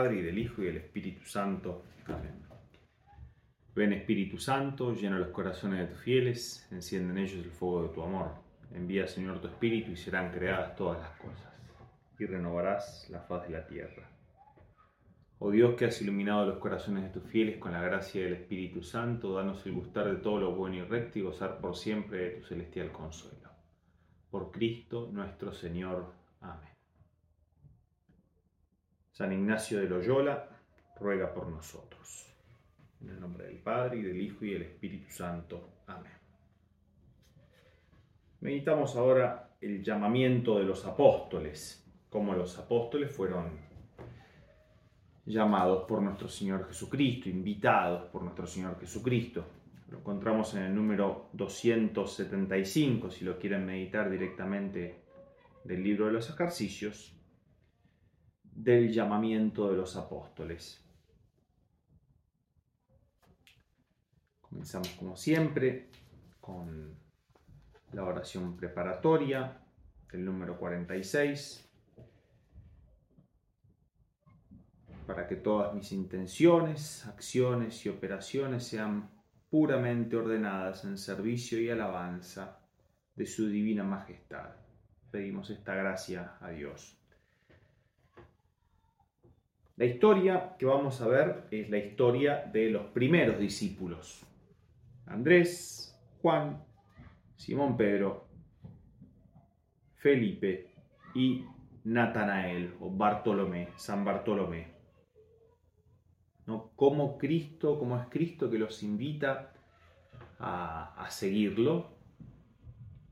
Padre, y del Hijo, y del Espíritu Santo. Amén. Ven Espíritu Santo, llena los corazones de tus fieles, enciende en ellos el fuego de tu amor. Envía, Señor, tu Espíritu, y serán creadas todas las cosas, y renovarás la faz de la tierra. Oh Dios que has iluminado los corazones de tus fieles con la gracia del Espíritu Santo, danos el gustar de todo lo bueno y recto y gozar por siempre de tu celestial consuelo. Por Cristo nuestro Señor. Amén. San Ignacio de Loyola, ruega por nosotros. En el nombre del Padre, y del Hijo, y del Espíritu Santo. Amén. Meditamos ahora el llamamiento de los apóstoles, cómo los apóstoles fueron llamados por nuestro Señor Jesucristo, invitados por nuestro Señor Jesucristo. Lo encontramos en el número 275, si lo quieren meditar directamente del libro de los ejercicios, del llamamiento de los apóstoles. Comenzamos como siempre con la oración preparatoria del número 46 para que todas mis intenciones, acciones y operaciones sean puramente ordenadas en servicio y alabanza de su divina majestad. Pedimos esta gracia a Dios. La historia que vamos a ver es la historia de los primeros discípulos. Andrés, Juan, Simón Pedro, Felipe y Natanael o Bartolomé, San Bartolomé. Cómo Cristo, cómo es Cristo que los invita a seguirlo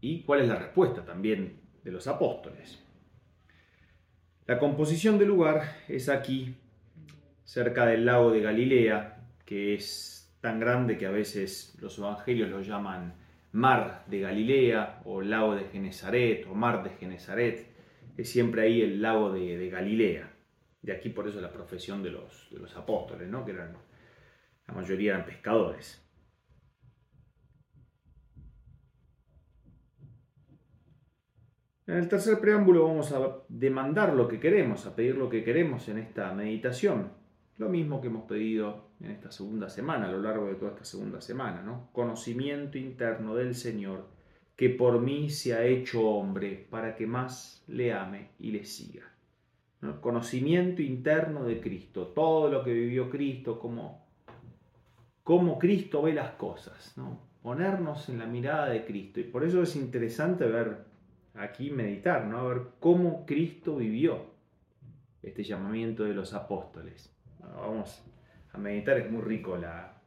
y cuál es la respuesta también de los apóstoles. La composición del lugar es aquí, cerca del lago de Galilea, que es tan grande que a veces los evangelios lo llaman mar de Galilea o lago de Genezaret o mar de Genezaret. Es siempre ahí el lago de, Galilea. De aquí por eso la profesión de los, de los apóstoles, ¿no? que eran, la mayoría eran pescadores. En el tercer preámbulo vamos a demandar lo que queremos, a pedir lo que queremos en esta meditación. Lo mismo que hemos pedido en esta segunda semana, a lo largo de toda esta segunda semana, ¿no? Conocimiento interno del Señor, que por mí se ha hecho hombre, para que más le ame y le siga conocimiento interno de Cristo, todo lo que vivió Cristo, cómo, cómo Cristo ve las cosas, ¿no? ponernos en la mirada de Cristo. Y por eso es interesante ver aquí, meditar, ¿no? ver cómo Cristo vivió este llamamiento de los apóstoles. vamos a meditar, es muy rico la,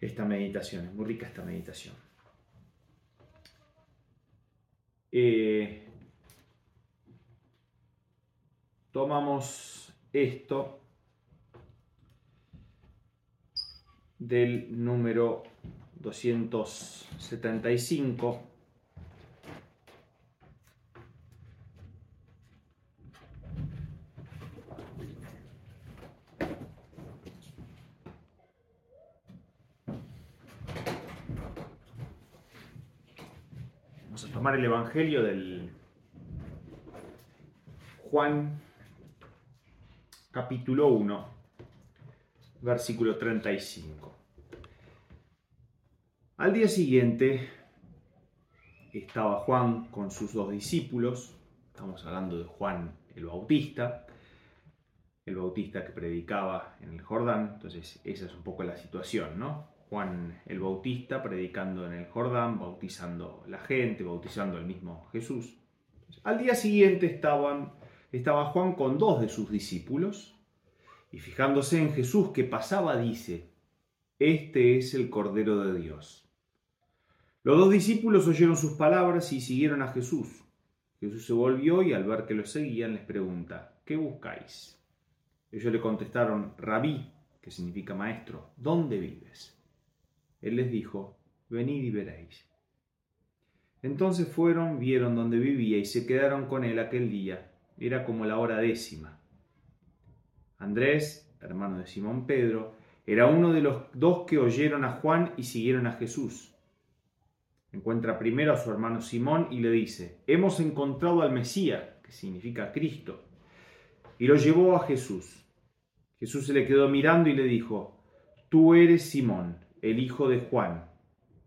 esta meditación, es muy rica esta meditación. Eh, tomamos esto del número 275 Vamos a tomar el Evangelio del Juan capítulo 1, versículo 35. Al día siguiente estaba Juan con sus dos discípulos, estamos hablando de Juan el Bautista, el Bautista que predicaba en el Jordán, entonces esa es un poco la situación, ¿no? Juan el Bautista predicando en el Jordán, bautizando la gente, bautizando al mismo Jesús. Al día siguiente estaban estaba Juan con dos de sus discípulos y fijándose en Jesús que pasaba dice, Este es el Cordero de Dios. Los dos discípulos oyeron sus palabras y siguieron a Jesús. Jesús se volvió y al ver que lo seguían les pregunta, ¿qué buscáis? Ellos le contestaron, Rabí, que significa maestro, ¿dónde vives? Él les dijo, venid y veréis. Entonces fueron, vieron dónde vivía y se quedaron con él aquel día era como la hora décima. Andrés, hermano de Simón Pedro, era uno de los dos que oyeron a Juan y siguieron a Jesús. Encuentra primero a su hermano Simón y le dice, hemos encontrado al Mesías, que significa Cristo. y lo llevó a Jesús. Jesús se le quedó mirando y le dijo, Tú eres Simón, el hijo de Juan,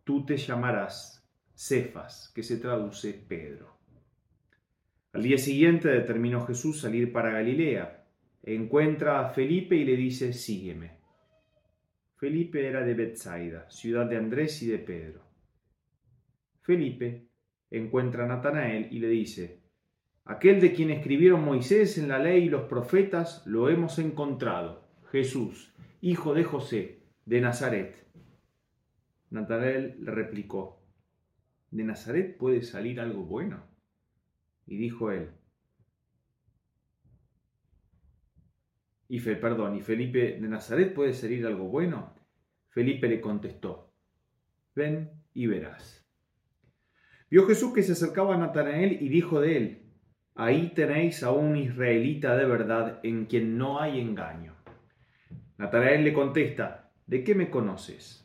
tú te llamarás Cefas, que se traduce Pedro. Al día siguiente determinó Jesús salir para Galilea. Encuentra a Felipe y le dice, sígueme. Felipe era de Bethsaida, ciudad de Andrés y de Pedro. Felipe encuentra a Natanael y le dice, aquel de quien escribieron Moisés en la ley y los profetas, lo hemos encontrado, Jesús, hijo de José, de Nazaret. Natanael le replicó, ¿de Nazaret puede salir algo bueno? Y dijo él, y Fe, perdón, ¿y Felipe de Nazaret puede salir algo bueno? Felipe le contestó, ven y verás. Vio Jesús que se acercaba a Natanael y dijo de él, ahí tenéis a un israelita de verdad en quien no hay engaño. Natanael le contesta, ¿de qué me conoces?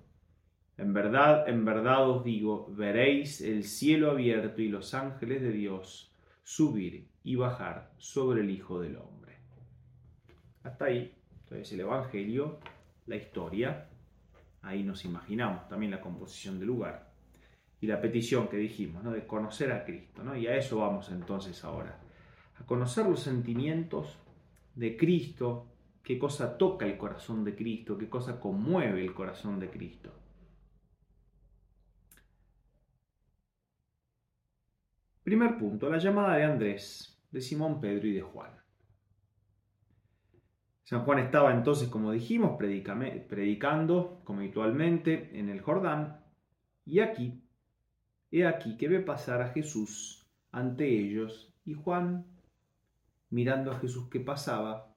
en verdad, en verdad os digo, veréis el cielo abierto y los ángeles de Dios subir y bajar sobre el Hijo del Hombre. Hasta ahí, entonces el Evangelio, la historia, ahí nos imaginamos también la composición del lugar y la petición que dijimos, ¿no? de conocer a Cristo, ¿no? y a eso vamos entonces ahora, a conocer los sentimientos de Cristo, qué cosa toca el corazón de Cristo, qué cosa conmueve el corazón de Cristo. Primer punto, la llamada de Andrés, de Simón Pedro y de Juan. San Juan estaba entonces, como dijimos, predicando como habitualmente en el Jordán, y aquí, he aquí que ve pasar a Jesús ante ellos, y Juan, mirando a Jesús que pasaba,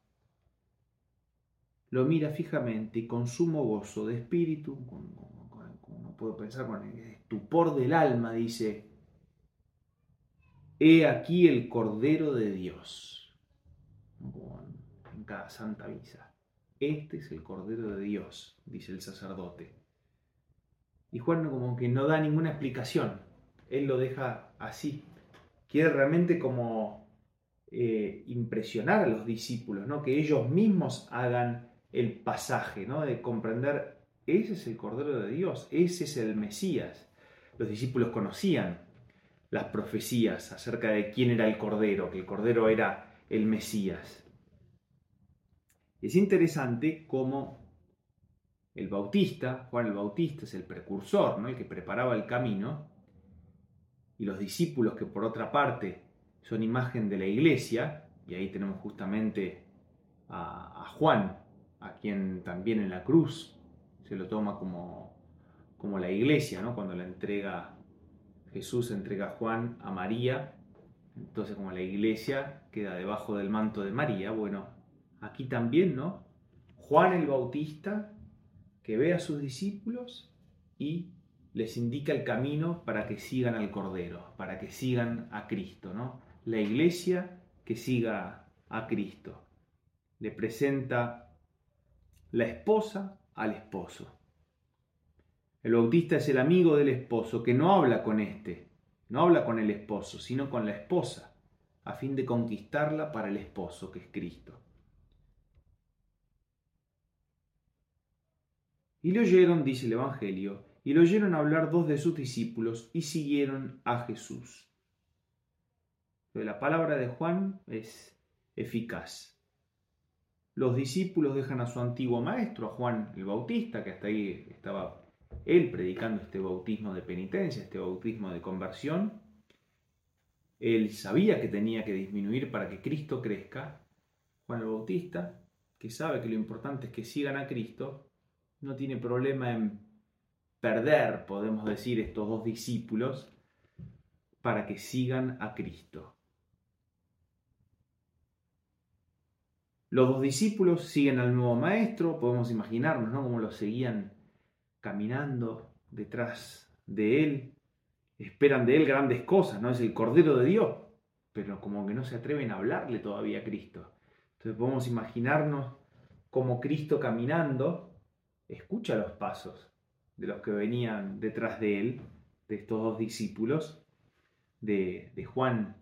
lo mira fijamente y con sumo gozo de espíritu, como, no puedo pensar, con el estupor del alma, dice, He aquí el Cordero de Dios. en cada Santa Misa. Este es el Cordero de Dios, dice el sacerdote. Y Juan como que no da ninguna explicación. Él lo deja así. Quiere realmente como eh, impresionar a los discípulos, ¿no? que ellos mismos hagan el pasaje, ¿no? de comprender, ese es el Cordero de Dios, ese es el Mesías. Los discípulos conocían las profecías acerca de quién era el Cordero, que el Cordero era el Mesías. Es interesante cómo el Bautista, Juan el Bautista es el precursor, ¿no? el que preparaba el camino, y los discípulos que por otra parte son imagen de la iglesia, y ahí tenemos justamente a, Juan, a quien también en la cruz se lo toma como, como la iglesia, ¿no? cuando la entrega Jesús entrega a Juan a María, entonces como la iglesia queda debajo del manto de María, bueno, aquí también, ¿no? Juan el Bautista que ve a sus discípulos y les indica el camino para que sigan al Cordero, para que sigan a Cristo, ¿no? La iglesia que siga a Cristo. Le presenta la esposa al esposo. El bautista es el amigo del esposo que no habla con éste, no habla con el esposo, sino con la esposa, a fin de conquistarla para el esposo, que es Cristo. Y le oyeron, dice el Evangelio, y le oyeron hablar dos de sus discípulos y siguieron a Jesús. la palabra de Juan es eficaz. Los discípulos dejan a su antiguo maestro, a Juan el Bautista, que hasta ahí estaba él predicando este bautismo de penitencia, este bautismo de conversión, él sabía que tenía que disminuir para que Cristo crezca. Juan el Bautista, que sabe que lo importante es que sigan a Cristo, no tiene problema en perder, podemos decir, estos dos discípulos para que sigan a Cristo. Los dos discípulos siguen al nuevo maestro, podemos imaginarnos, ¿no? Cómo lo seguían caminando detrás de él, esperan de él grandes cosas, ¿no? Es el Cordero de Dios, pero como que no se atreven a hablarle todavía a Cristo. Entonces podemos imaginarnos cómo Cristo caminando escucha los pasos de los que venían detrás de él, de estos dos discípulos, de, Juan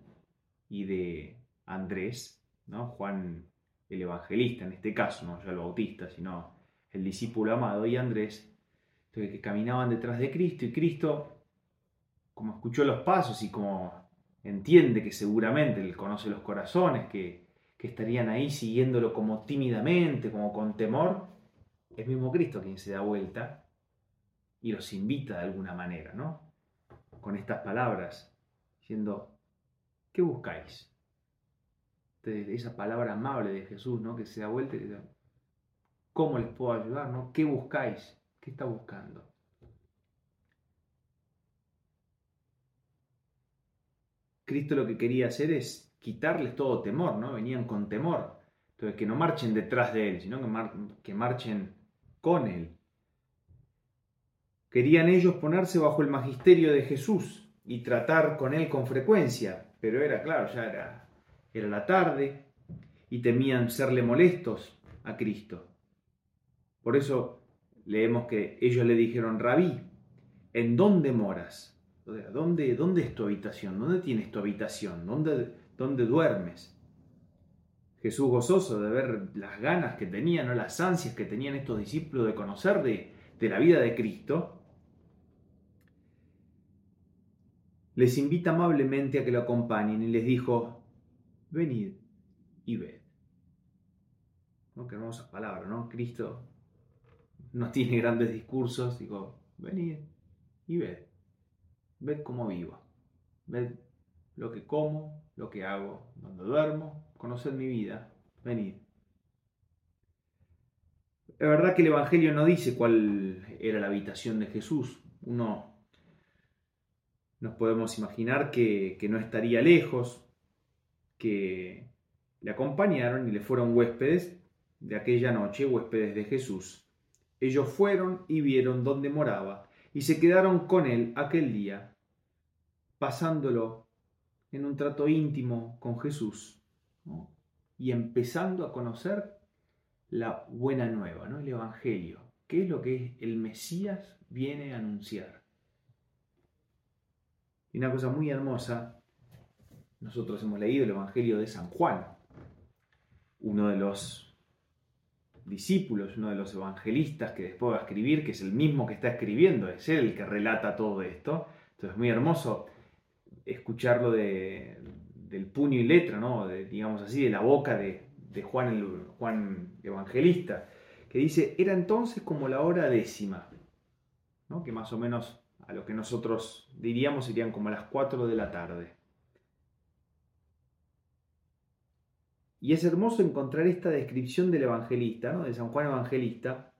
y de Andrés, ¿no? Juan el evangelista en este caso, no ya el bautista, sino el discípulo amado y Andrés, que caminaban detrás de Cristo y Cristo, como escuchó los pasos y como entiende que seguramente él conoce los corazones, que, estarían ahí siguiéndolo como tímidamente, como con temor, es mismo Cristo quien se da vuelta y los invita de alguna manera, ¿no? Con estas palabras, diciendo, ¿qué buscáis? De esa palabra amable de Jesús, ¿no? Que se da vuelta y dice, ¿cómo les puedo ayudar, no? ¿Qué buscáis? ¿Qué está buscando? Cristo lo que quería hacer es quitarles todo temor, ¿no? Venían con temor. Entonces, que no marchen detrás de Él, sino que, marchen con Él. Querían ellos ponerse bajo el magisterio de Jesús y tratar con Él con frecuencia, pero era claro, ya era, era la tarde y temían serle molestos a Cristo. Por eso leemos que ellos le dijeron, rabí, ¿en dónde moras? ¿Dónde, ¿Dónde es tu habitación? ¿Dónde tienes tu habitación? ¿Dónde, ¿Dónde duermes? Jesús gozoso de ver las ganas que tenían o las ansias que tenían estos discípulos de conocer de, de la vida de Cristo, les invita amablemente a que lo acompañen y les dijo, venid y ved. ¿No? Qué hermosa palabra, ¿no? Cristo no tiene grandes discursos, digo, venid y ved. Ved cómo vivo. Ved lo que como, lo que hago, donde duermo, conoced mi vida. Venid. Es verdad que el Evangelio no dice cuál era la habitación de Jesús. Uno nos podemos imaginar que, que no estaría lejos, que le acompañaron y le fueron huéspedes de aquella noche, huéspedes de Jesús. Ellos fueron y vieron dónde moraba y se quedaron con él aquel día, pasándolo en un trato íntimo con Jesús y empezando a conocer la buena nueva, ¿no? el Evangelio, qué es lo que el Mesías viene a anunciar. Y una cosa muy hermosa, nosotros hemos leído el Evangelio de San Juan, uno de los discípulos, uno de los evangelistas que después va a escribir, que es el mismo que está escribiendo, es él el que relata todo esto. Entonces es muy hermoso escucharlo de, del puño y letra, ¿no? De, digamos así, de la boca de, Juan, el, Juan Evangelista, que dice, era entonces como la hora décima, ¿no? que más o menos a lo que nosotros diríamos serían como las 4 de la tarde. Y es hermoso encontrar esta descripción del evangelista, ¿no? de San Juan Evangelista,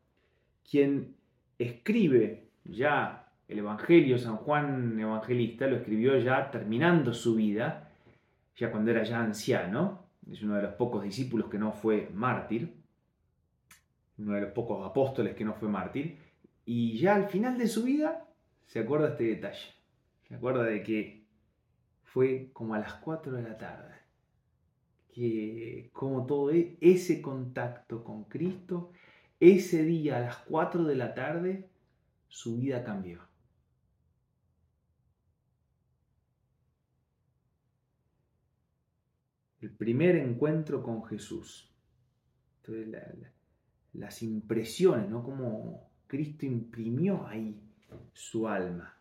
quien escribe ya el Evangelio, San Juan Evangelista lo escribió ya terminando su vida, ya cuando era ya anciano, es uno de los pocos discípulos que no fue mártir, uno de los pocos apóstoles que no fue mártir, y ya al final de su vida se acuerda este detalle, se acuerda de que fue como a las 4 de la tarde que como todo e, ese contacto con Cristo, ese día a las 4 de la tarde, su vida cambió. El primer encuentro con Jesús. las impresiones, ¿no? Como Cristo imprimió ahí su alma.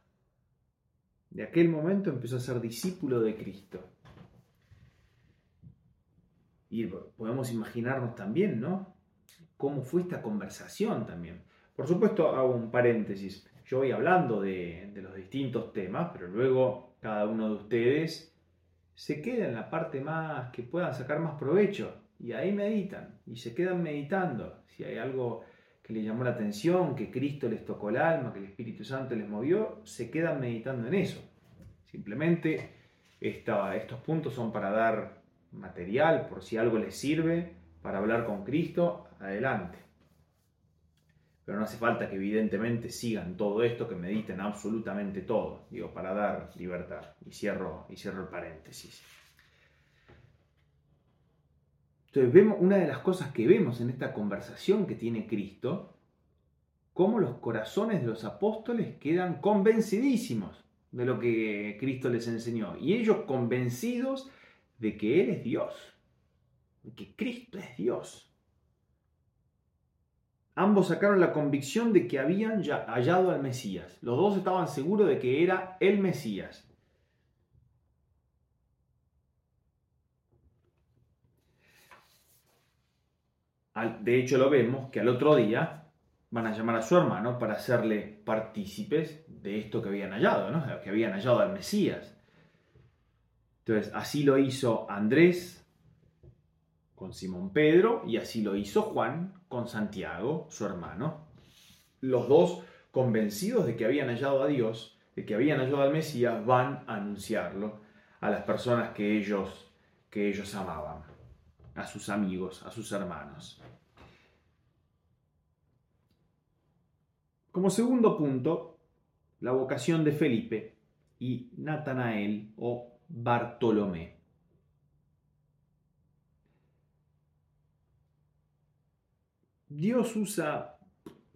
De aquel momento empezó a ser discípulo de Cristo. Y podemos imaginarnos también, ¿no? Cómo fue esta conversación también. Por supuesto, hago un paréntesis. Yo voy hablando de, los distintos temas, pero luego cada uno de ustedes se queda en la parte más que puedan sacar más provecho y ahí meditan y se quedan meditando. Si hay algo que les llamó la atención, que Cristo les tocó el alma, que el Espíritu Santo les movió, se quedan meditando en eso. Simplemente estos puntos son para dar material, por si algo les sirve, para hablar con Cristo, adelante. Pero no hace falta que evidentemente sigan todo esto, que mediten absolutamente todo, digo, para dar libertad. Y cierro, y cierro el paréntesis. Entonces, vemos, una de las cosas que vemos en esta conversación que tiene Cristo, cómo los corazones de los apóstoles quedan convencidísimos de lo que Cristo les enseñó. Y ellos convencidos de que Él es Dios, de que Cristo es Dios. Ambos sacaron la convicción de que habían ya hallado al Mesías. Los dos estaban seguros de que era el Mesías. De hecho lo vemos que al otro día van a llamar a su hermano para hacerle partícipes de esto que habían hallado, ¿no? que habían hallado al Mesías. Entonces, así lo hizo Andrés con Simón Pedro y así lo hizo Juan con Santiago, su hermano. Los dos convencidos de que habían hallado a Dios, de que habían hallado al Mesías, van a anunciarlo a las personas que ellos, que ellos amaban, a sus amigos, a sus hermanos. Como segundo punto, la vocación de Felipe y Natanael o Bartolomé. Dios usa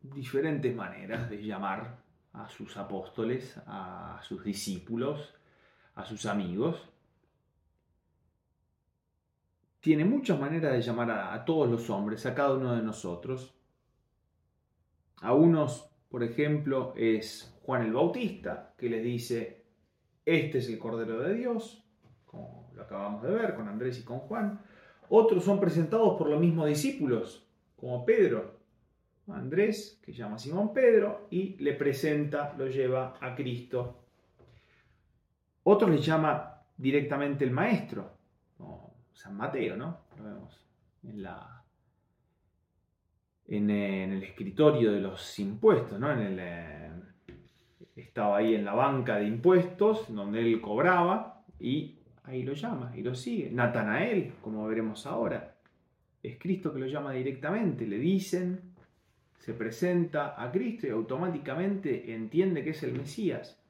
diferentes maneras de llamar a sus apóstoles, a sus discípulos, a sus amigos. Tiene muchas maneras de llamar a, todos los hombres, a cada uno de nosotros. A unos, por ejemplo, es Juan el Bautista, que les dice, este es el Cordero de Dios, como lo acabamos de ver con Andrés y con Juan. Otros son presentados por los mismos discípulos, como Pedro. Andrés, que llama a Simón Pedro, y le presenta, lo lleva a Cristo. Otros le llama directamente el Maestro, como San Mateo, ¿no? Lo vemos en, la, en, el escritorio de los impuestos, ¿no? En el, eh, estaba ahí en la banca de impuestos, donde él cobraba, y ahí lo llama y lo sigue. Natanael, como veremos ahora, es Cristo que lo llama directamente, le dicen, se presenta a Cristo y automáticamente entiende que es el Mesías.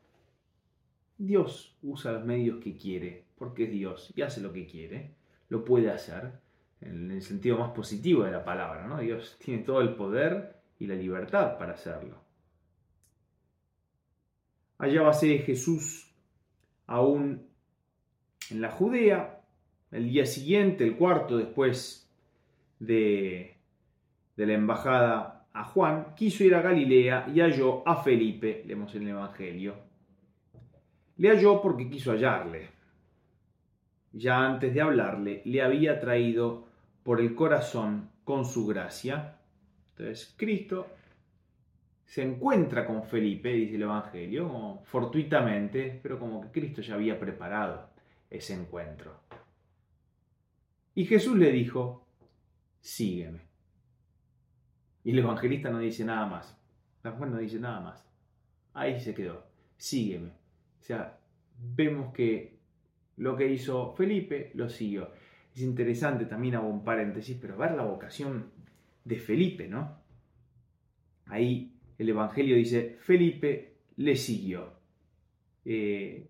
Dios usa los medios que quiere, porque es Dios y hace lo que quiere, lo puede hacer, en el sentido más positivo de la palabra, ¿no? Dios tiene todo el poder y la libertad para hacerlo. Hallábase Jesús aún en la Judea. El día siguiente, el cuarto después de, de la embajada a Juan, quiso ir a Galilea y halló a Felipe, leemos en el Evangelio. Le halló porque quiso hallarle. Ya antes de hablarle, le había traído por el corazón con su gracia. Entonces, Cristo se encuentra con Felipe, dice el Evangelio, fortuitamente, pero como que Cristo ya había preparado ese encuentro. Y Jesús le dijo, sígueme. Y el evangelista no dice nada más. San Juan no dice nada más. Ahí se quedó, sígueme. O sea, vemos que lo que hizo Felipe lo siguió. Es interesante, también hago un paréntesis, pero ver la vocación de Felipe, ¿no? Ahí el Evangelio dice, Felipe le siguió. Eh,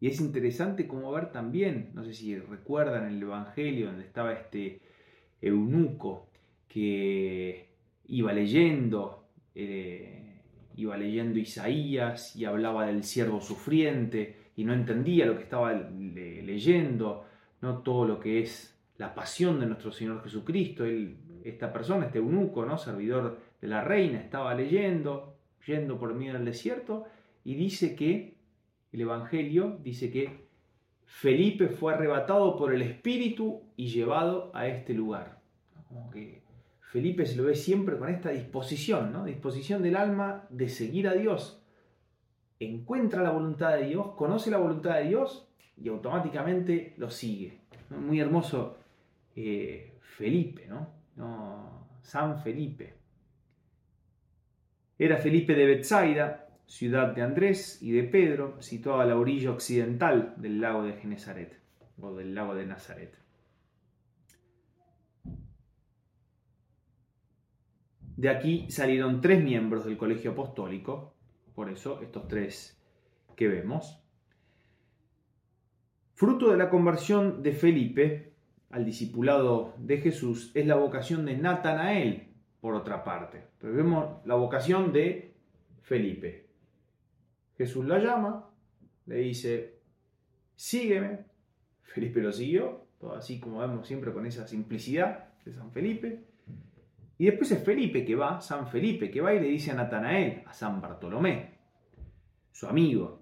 y es interesante como ver también, no sé si recuerdan el Evangelio donde estaba este eunuco que iba leyendo, eh, iba leyendo Isaías y hablaba del siervo sufriente y no entendía lo que estaba leyendo, no todo lo que es la pasión de nuestro Señor Jesucristo. esta persona, este eunuco, ¿no? servidor de la reina, estaba leyendo, yendo por medio del desierto, y dice que, el Evangelio dice que Felipe fue arrebatado por el Espíritu y llevado a este lugar. Como que Felipe se lo ve siempre con esta disposición, ¿no? disposición del alma de seguir a Dios. Encuentra la voluntad de Dios, conoce la voluntad de Dios y automáticamente lo sigue. Muy hermoso eh, Felipe, ¿no? ¿no? San Felipe. Era Felipe de Bethsaida, ciudad de Andrés y de Pedro, situada a la orilla occidental del lago de Genezaret o del lago de Nazaret. De aquí salieron tres miembros del colegio apostólico, por eso estos tres que vemos. Fruto de la conversión de Felipe al discipulado de Jesús es la vocación de Natanael, por otra parte. Pero vemos la vocación de Felipe. Jesús la llama, le dice, sígueme. Felipe lo siguió, todo así como vemos siempre con esa simplicidad de San Felipe. Y después es Felipe que va, San Felipe que va y le dice a Natanael, a San Bartolomé, su amigo,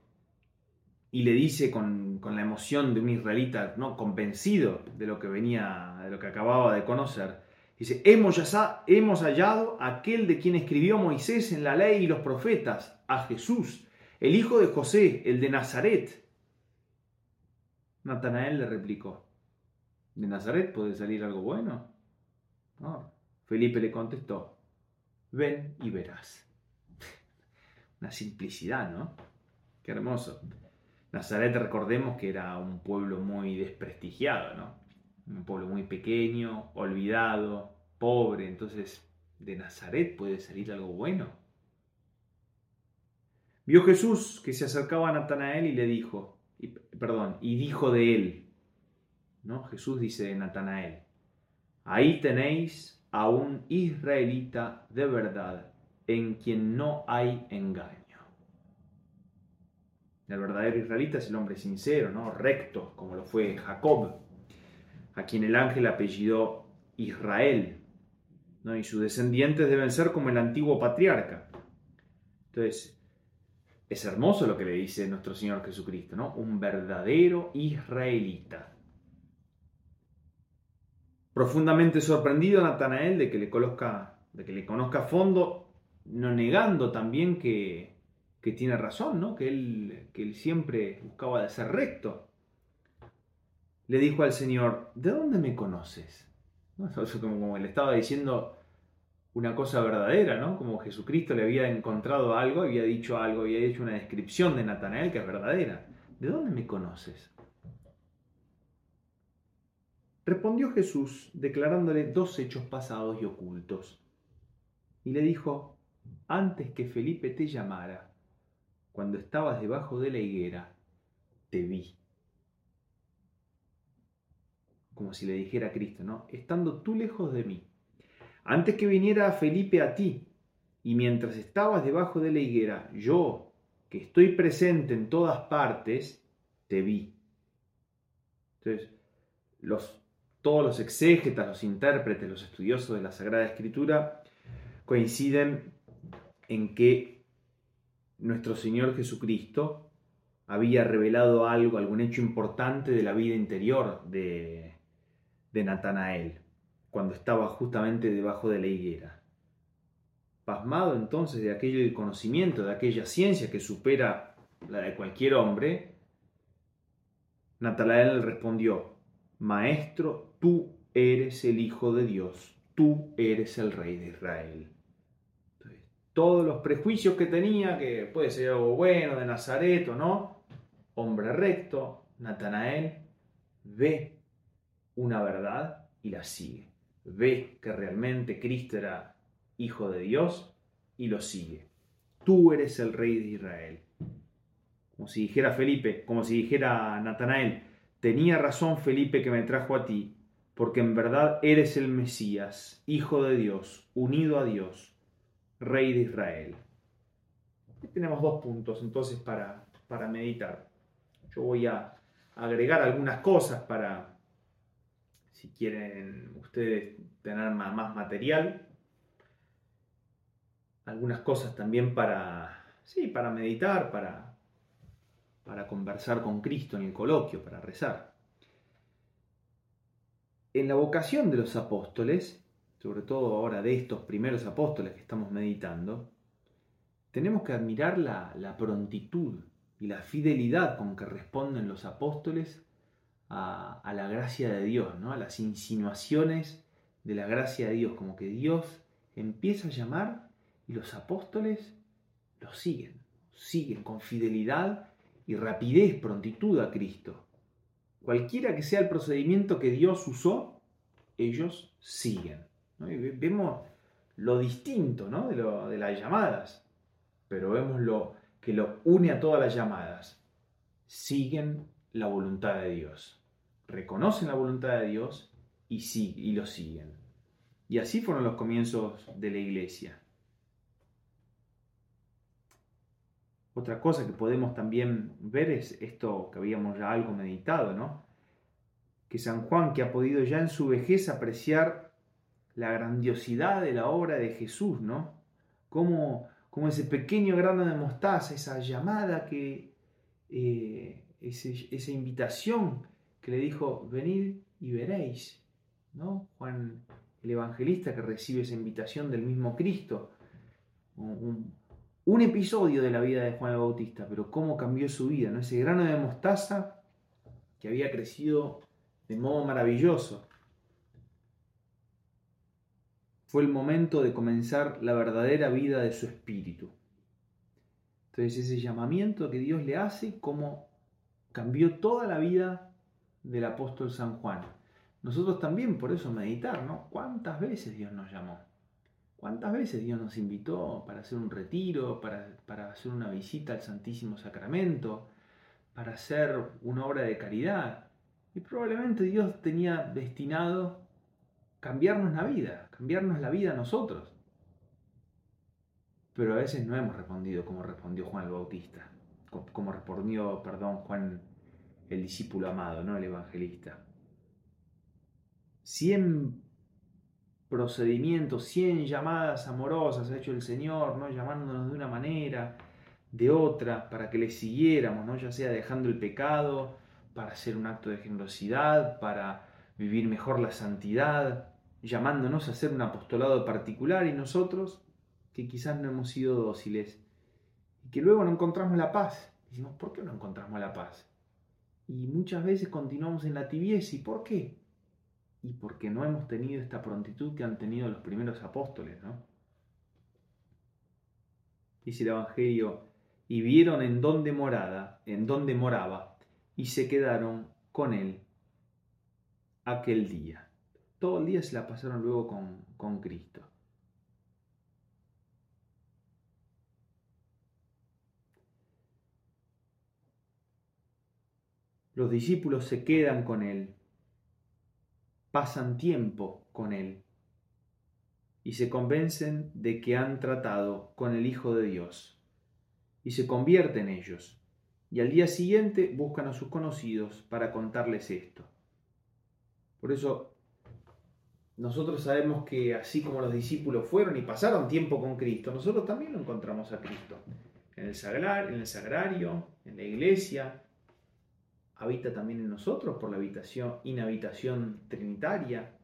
y le dice con, la emoción de un israelita no convencido de lo que venía, de lo que acababa de conocer, dice, hemos, hemos hallado aquel de quien escribió Moisés en la ley y los profetas, a Jesús, el hijo de José, el de Nazaret. Natanael le replicó, ¿de Nazaret puede salir algo bueno? No, Felipe le contestó, ven y verás. Una simplicidad, ¿no? Qué hermoso. Nazaret, recordemos que era un pueblo muy desprestigiado, ¿no? Un pueblo muy pequeño, olvidado, pobre. Entonces, ¿de Nazaret puede salir algo bueno? Vio Jesús que se acercaba a Natanael y le dijo, perdón, y dijo de él, ¿no? Jesús dice de Natanael, ahí tenéis a un israelita de verdad en quien no hay engaño. El verdadero israelita es el hombre sincero, ¿no? recto, como lo fue Jacob, a quien el ángel apellidó Israel, ¿no? y sus descendientes deben ser como el antiguo patriarca. Entonces, es hermoso lo que le dice nuestro Señor Jesucristo, ¿no? Un verdadero israelita. Profundamente sorprendido Natanael de que le conozca, de que le conozca a fondo, no negando también que, tiene razón, ¿no? que, él, que él siempre buscaba de ser recto. Le dijo al Señor, ¿de dónde me conoces? Como, como le estaba diciendo una cosa verdadera, ¿no? Como Jesucristo le había encontrado algo, había dicho algo, había hecho una descripción de Natanael que es verdadera. ¿De dónde me conoces? Respondió Jesús declarándole dos hechos pasados y ocultos. Y le dijo, antes que Felipe te llamara, cuando estabas debajo de la higuera, te vi. Como si le dijera a Cristo, ¿no? Estando tú lejos de mí. Antes que viniera Felipe a ti, y mientras estabas debajo de la higuera, yo, que estoy presente en todas partes, te vi. Entonces, todos los exégetas, los intérpretes, los estudiosos de la Sagrada Escritura coinciden en que nuestro Señor Jesucristo había revelado algo, algún hecho importante de la vida interior de, de Natanael, cuando estaba justamente debajo de la higuera. Pasmado entonces de aquello conocimiento, de aquella ciencia que supera la de cualquier hombre, Natanael respondió, Maestro, tú eres el Hijo de Dios, tú eres el Rey de Israel. todos los prejuicios que tenía, que puede ser algo bueno de Nazaret o no, hombre recto, Natanael, ve una verdad y la sigue. Ve que realmente Cristo era Hijo de Dios y lo sigue. Tú eres el Rey de Israel. Como si dijera Felipe, como si dijera Natanael, Tenía razón Felipe que me trajo a ti, porque en verdad eres el Mesías, Hijo de Dios, unido a Dios, Rey de Israel. Aquí tenemos dos puntos entonces para, para meditar. Yo voy a agregar algunas cosas para, si quieren ustedes tener más, material, algunas cosas también para, sí, para meditar, para, para conversar con Cristo en el coloquio, para rezar. En la vocación de los apóstoles, sobre todo ahora de estos primeros apóstoles que estamos meditando, tenemos que admirar la, prontitud y la fidelidad con que responden los apóstoles a, la gracia de Dios, ¿no? a las insinuaciones de la gracia de Dios, como que Dios empieza a llamar y los apóstoles lo siguen, siguen con fidelidad y rapidez, prontitud a Cristo. Cualquiera que sea el procedimiento que Dios usó, ellos siguen. Vemos lo distinto ¿no? de, de las llamadas, pero vemos lo que lo une a todas las llamadas. Siguen la voluntad de Dios, reconocen la voluntad de Dios y, sí, y lo siguen. Y así fueron los comienzos de la iglesia. Otra cosa que podemos también ver es esto que habíamos ya algo meditado, ¿no? Que San Juan, que ha podido ya en su vejez apreciar la grandiosidad de la obra de Jesús, ¿no? Como, como ese pequeño grano de mostaza, esa llamada que, eh, esa invitación que le dijo, venid y veréis, ¿no? Juan el evangelista que recibe esa invitación del mismo Cristo, un, un episodio de la vida de Juan el Bautista, pero cómo cambió su vida, ¿no? Ese grano de mostaza que había crecido de modo maravilloso. Fue el momento de comenzar la verdadera vida de su espíritu. Entonces ese llamamiento que Dios le hace, cómo cambió toda la vida del apóstol San Juan. Nosotros también por eso meditar, ¿no? ¿Cuántas veces Dios nos llamó? ¿Cuántas veces Dios nos invitó para hacer un retiro, para, hacer una visita al Santísimo Sacramento, para hacer una obra de caridad? Y probablemente Dios tenía destinado cambiarnos la vida, cambiarnos la vida a nosotros. Pero a veces no hemos respondido como respondió Juan el Bautista, como respondió, perdón, Juan el discípulo amado, no el evangelista. Siempre procedimientos, 100 llamadas amorosas ha hecho el Señor, ¿no? llamándonos de una manera, de otra, para que le siguiéramos, ¿no? ya sea dejando el pecado, para hacer un acto de generosidad, para vivir mejor la santidad, llamándonos a hacer un apostolado particular y nosotros, que quizás no hemos sido dóciles, y que luego no encontramos la paz. Decimos, ¿por qué no encontramos la paz? Y muchas veces continuamos en la tibieza. ¿Y por qué? y porque no hemos tenido esta prontitud que han tenido los primeros apóstoles, ¿no? Dice el Evangelio, y vieron en dónde morada, en dónde moraba, y se quedaron con él aquel día. Todo el día se la pasaron luego con, con Cristo. Los discípulos se quedan con él pasan tiempo con Él y se convencen de que han tratado con el Hijo de Dios y se convierten ellos y al día siguiente buscan a sus conocidos para contarles esto. Por eso nosotros sabemos que así como los discípulos fueron y pasaron tiempo con Cristo, nosotros también lo encontramos a Cristo. En el, en el sagrario, en la iglesia, habita también en nosotros por la habitación, inhabitación trinitaria.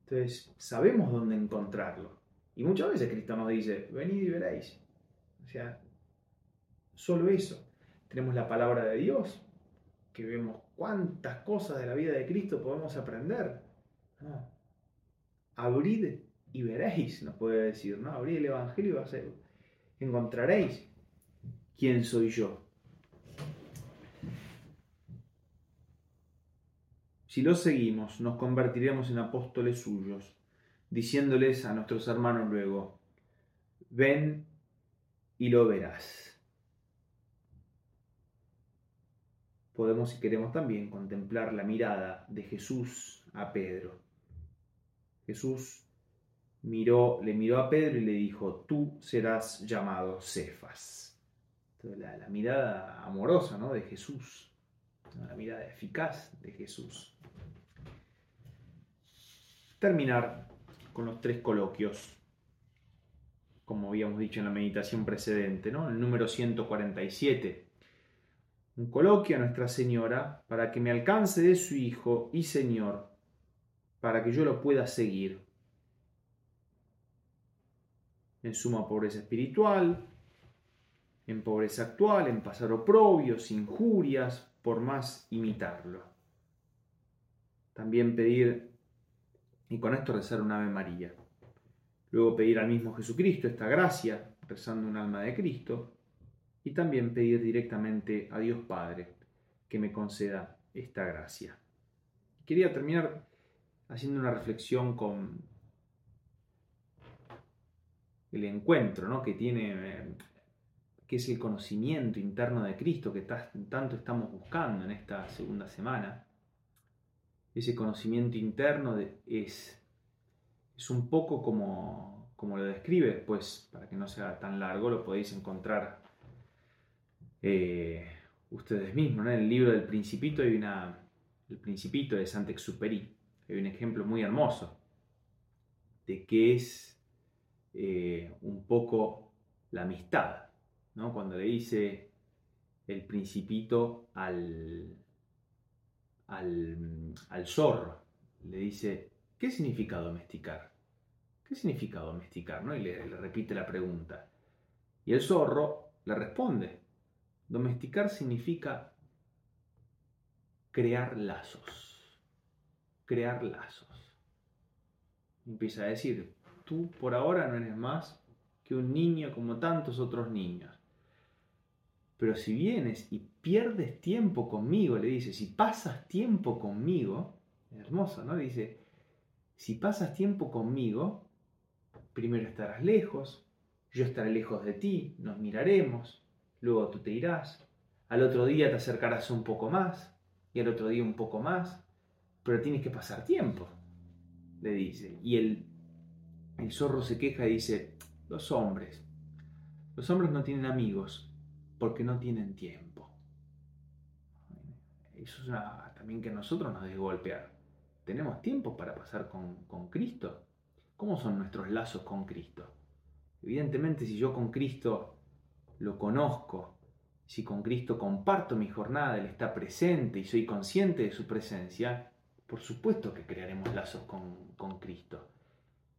Entonces, sabemos dónde encontrarlo. Y muchas veces Cristo nos dice, venid y veréis. O sea, solo eso. Tenemos la palabra de Dios, que vemos cuántas cosas de la vida de Cristo podemos aprender. Abrid y veréis, nos puede decir, ¿no? Abrid el Evangelio y encontraréis quién soy yo. Si lo seguimos, nos convertiremos en apóstoles suyos, diciéndoles a nuestros hermanos luego, ven y lo verás. Podemos, si queremos, también contemplar la mirada de Jesús a Pedro. Jesús miró, le miró a Pedro y le dijo, tú serás llamado Cefas. La, la mirada amorosa ¿no? de Jesús, la mirada eficaz de Jesús terminar con los tres coloquios, como habíamos dicho en la meditación precedente, ¿no? El número 147. Un coloquio a Nuestra Señora para que me alcance de su Hijo y Señor, para que yo lo pueda seguir. En suma pobreza espiritual, en pobreza actual, en pasar oprobios, injurias, por más imitarlo. También pedir y con esto rezar un Ave María. Luego pedir al mismo Jesucristo esta gracia, rezando un alma de Cristo, y también pedir directamente a Dios Padre que me conceda esta gracia. Quería terminar haciendo una reflexión con, el encuentro ¿no? que tiene, eh, que es el conocimiento interno de Cristo que tanto estamos buscando en esta segunda semana. Ese conocimiento interno es, es un poco como, como lo describe, pues para que no sea tan largo lo podéis encontrar eh, ustedes mismos. En el libro del Principito hay una, el Principito de Saint-Exupéry, hay un ejemplo muy hermoso de qué es eh, un poco la amistad, ¿no? Cuando le dice el principito al, al, zorro, le dice, ¿qué significa domesticar? ¿Qué significa domesticar? ¿no? Y le, le repite la pregunta. Y el zorro le responde, domesticar significa crear lazos, crear lazos. Empieza a decir, tú por ahora no eres más que un niño como tantos otros niños. Pero si vienes y pierdes tiempo conmigo, le dice, si pasas tiempo conmigo, hermoso, ¿no? dice, si pasas tiempo conmigo, primero estarás lejos, yo estaré lejos de ti, nos miraremos, luego tú te irás, al otro día te acercarás un poco más, y al otro día un poco más, pero tienes que pasar tiempo, le dice. Y el el zorro se queja y dice, los hombres, los hombres no tienen amigos porque no tienen tiempo. Eso es también que nosotros nos debe golpear. ¿Tenemos tiempo para pasar con, con Cristo? ¿Cómo son nuestros lazos con Cristo? Evidentemente, si yo con Cristo lo conozco, si con Cristo comparto mi jornada, Él está presente y soy consciente de su presencia, por supuesto que crearemos lazos con, con Cristo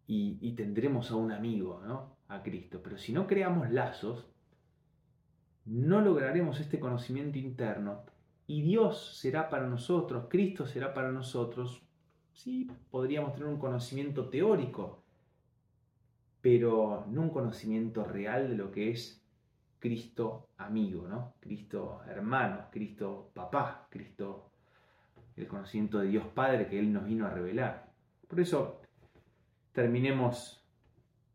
y, tendremos a un amigo, ¿no? A Cristo. Pero si no creamos lazos, no lograremos este conocimiento interno y Dios será para nosotros, Cristo será para nosotros, sí, podríamos tener un conocimiento teórico, pero no un conocimiento real de lo que es Cristo amigo, ¿no? Cristo hermano, Cristo papá, Cristo el conocimiento de Dios Padre que Él nos vino a revelar. Por eso terminemos,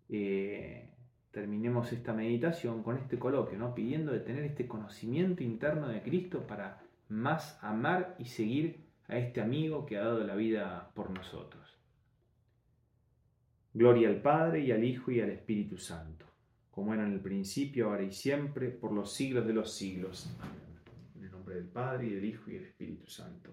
eh, terminemos esta meditación con este coloquio, ¿no? pidiendo de tener este conocimiento interno de Cristo para más amar y seguir a este amigo que ha dado la vida por nosotros. Gloria al Padre y al Hijo y al Espíritu Santo, como era en el principio, ahora y siempre, por los siglos de los siglos. En el nombre del Padre y del Hijo y del Espíritu Santo.